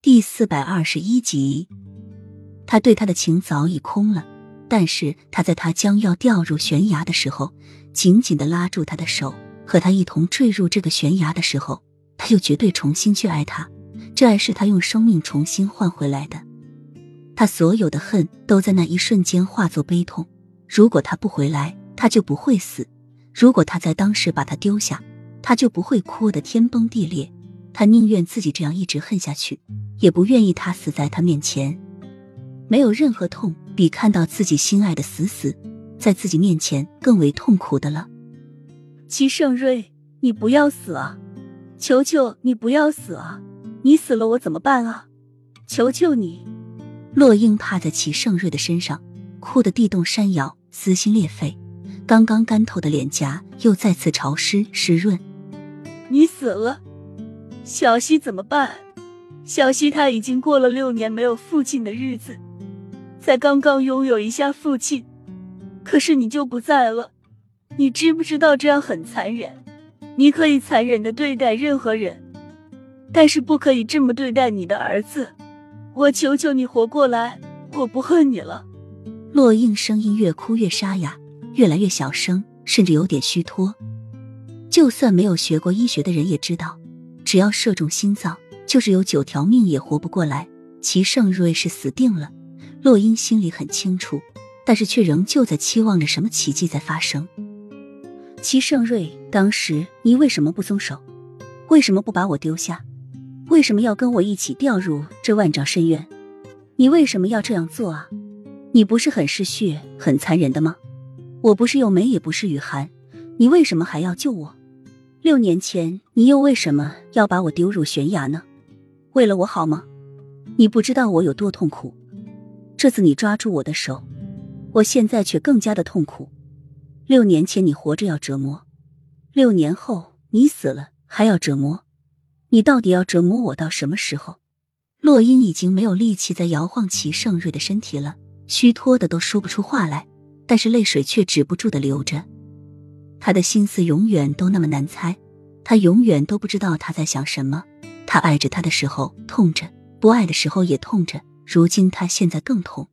第四百二十一集，他对他的情早已空了，但是他在他将要掉入悬崖的时候，紧紧的拉住他的手，和他一同坠入这个悬崖的时候，他又绝对重新去爱他。这爱是他用生命重新换回来的。他所有的恨都在那一瞬间化作悲痛。如果他不回来，他就不会死；如果他在当时把他丢下，他就不会哭得天崩地裂。他宁愿自己这样一直恨下去，也不愿意他死在他面前。没有任何痛比看到自己心爱的死死在自己面前更为痛苦的了。齐盛瑞，你不要死啊！求求你不要死啊！你死了我怎么办啊？求求你！洛英趴在齐盛瑞的身上，哭得地动山摇，撕心裂肺。刚刚干透的脸颊又再次潮湿湿润。你死了。小西怎么办？小西他已经过了六年没有父亲的日子，才刚刚拥有一下父亲，可是你就不在了。你知不知道这样很残忍？你可以残忍的对待任何人，但是不可以这么对待你的儿子。我求求你活过来，我不恨你了。洛英声音越哭越沙哑，越来越小声，甚至有点虚脱。就算没有学过医学的人也知道。只要射中心脏，就是有九条命也活不过来。齐盛瑞是死定了，洛英心里很清楚，但是却仍旧在期望着什么奇迹在发生。齐盛瑞，当时你为什么不松手？为什么不把我丢下？为什么要跟我一起掉入这万丈深渊？你为什么要这样做啊？你不是很嗜血、很残忍的吗？我不是又美，也不是雨涵，你为什么还要救我？六年前，你又为什么要把我丢入悬崖呢？为了我好吗？你不知道我有多痛苦。这次你抓住我的手，我现在却更加的痛苦。六年前你活着要折磨，六年后你死了还要折磨。你到底要折磨我到什么时候？洛英已经没有力气再摇晃齐盛瑞的身体了，虚脱的都说不出话来，但是泪水却止不住的流着。他的心思永远都那么难猜，他永远都不知道他在想什么。他爱着他的时候痛着，不爱的时候也痛着。如今他现在更痛。